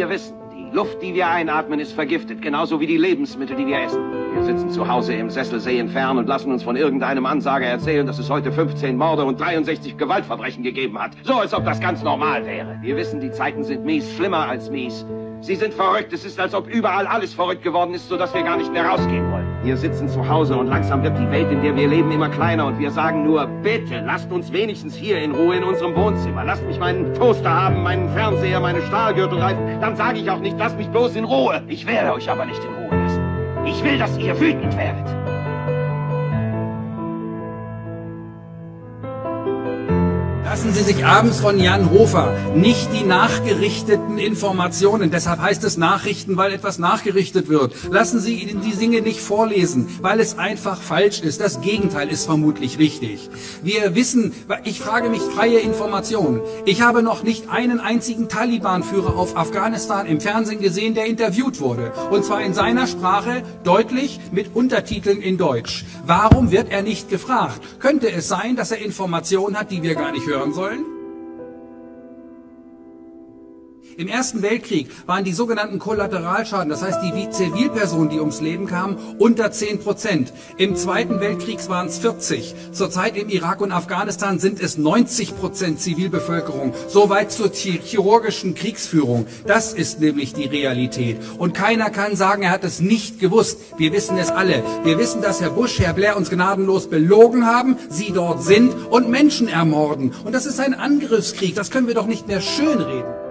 wir wissen, die Luft, die wir einatmen, ist vergiftet, genauso wie die Lebensmittel, die wir essen. Wir sitzen zu Hause im Sessel, sehen fern und lassen uns von irgendeinem Ansager erzählen, dass es heute 15 Morde und 63 Gewaltverbrechen gegeben hat. So, als ob das ganz normal wäre. Wir wissen, die Zeiten sind mies, schlimmer als mies. Sie sind verrückt. Es ist, als ob überall alles verrückt geworden ist, sodass wir gar nicht mehr rausgehen wollen. Wir sitzen zu Hause und langsam wird die Welt, in der wir leben, immer kleiner und wir sagen nur, bitte, lasst uns wenigstens hier in Ruhe in unserem Wohnzimmer. Lasst mich meinen Toaster haben, meinen Fernseher, meine Stahlgürtel reifen. Dann sage ich auch nicht, lasst mich bloß in Ruhe. Ich werde euch aber nicht in Ruhe lassen. Ich will, dass ihr wütend werdet. Lassen Sie sich abends von Jan Hofer nicht die nachgerichteten Informationen, deshalb heißt es Nachrichten, weil etwas nachgerichtet wird. Lassen Sie Ihnen die Dinge nicht vorlesen, weil es einfach falsch ist. Das Gegenteil ist vermutlich richtig. Wir wissen, ich frage mich freie Informationen. Ich habe noch nicht einen einzigen Taliban-Führer auf Afghanistan im Fernsehen gesehen, der interviewt wurde. Und zwar in seiner Sprache, deutlich, mit Untertiteln in Deutsch. Warum wird er nicht gefragt? Könnte es sein, dass er Informationen hat, die wir gar nicht hören? hören sollen? Im Ersten Weltkrieg waren die sogenannten Kollateralschaden, das heißt die Zivilpersonen, die ums Leben kamen, unter 10 Prozent. Im Zweiten Weltkrieg waren es 40. Zurzeit im Irak und Afghanistan sind es 90 Prozent Zivilbevölkerung. Soweit zur chirurgischen Kriegsführung. Das ist nämlich die Realität. Und keiner kann sagen, er hat es nicht gewusst. Wir wissen es alle. Wir wissen, dass Herr Bush, Herr Blair uns gnadenlos belogen haben, sie dort sind und Menschen ermorden. Und das ist ein Angriffskrieg. Das können wir doch nicht mehr schönreden.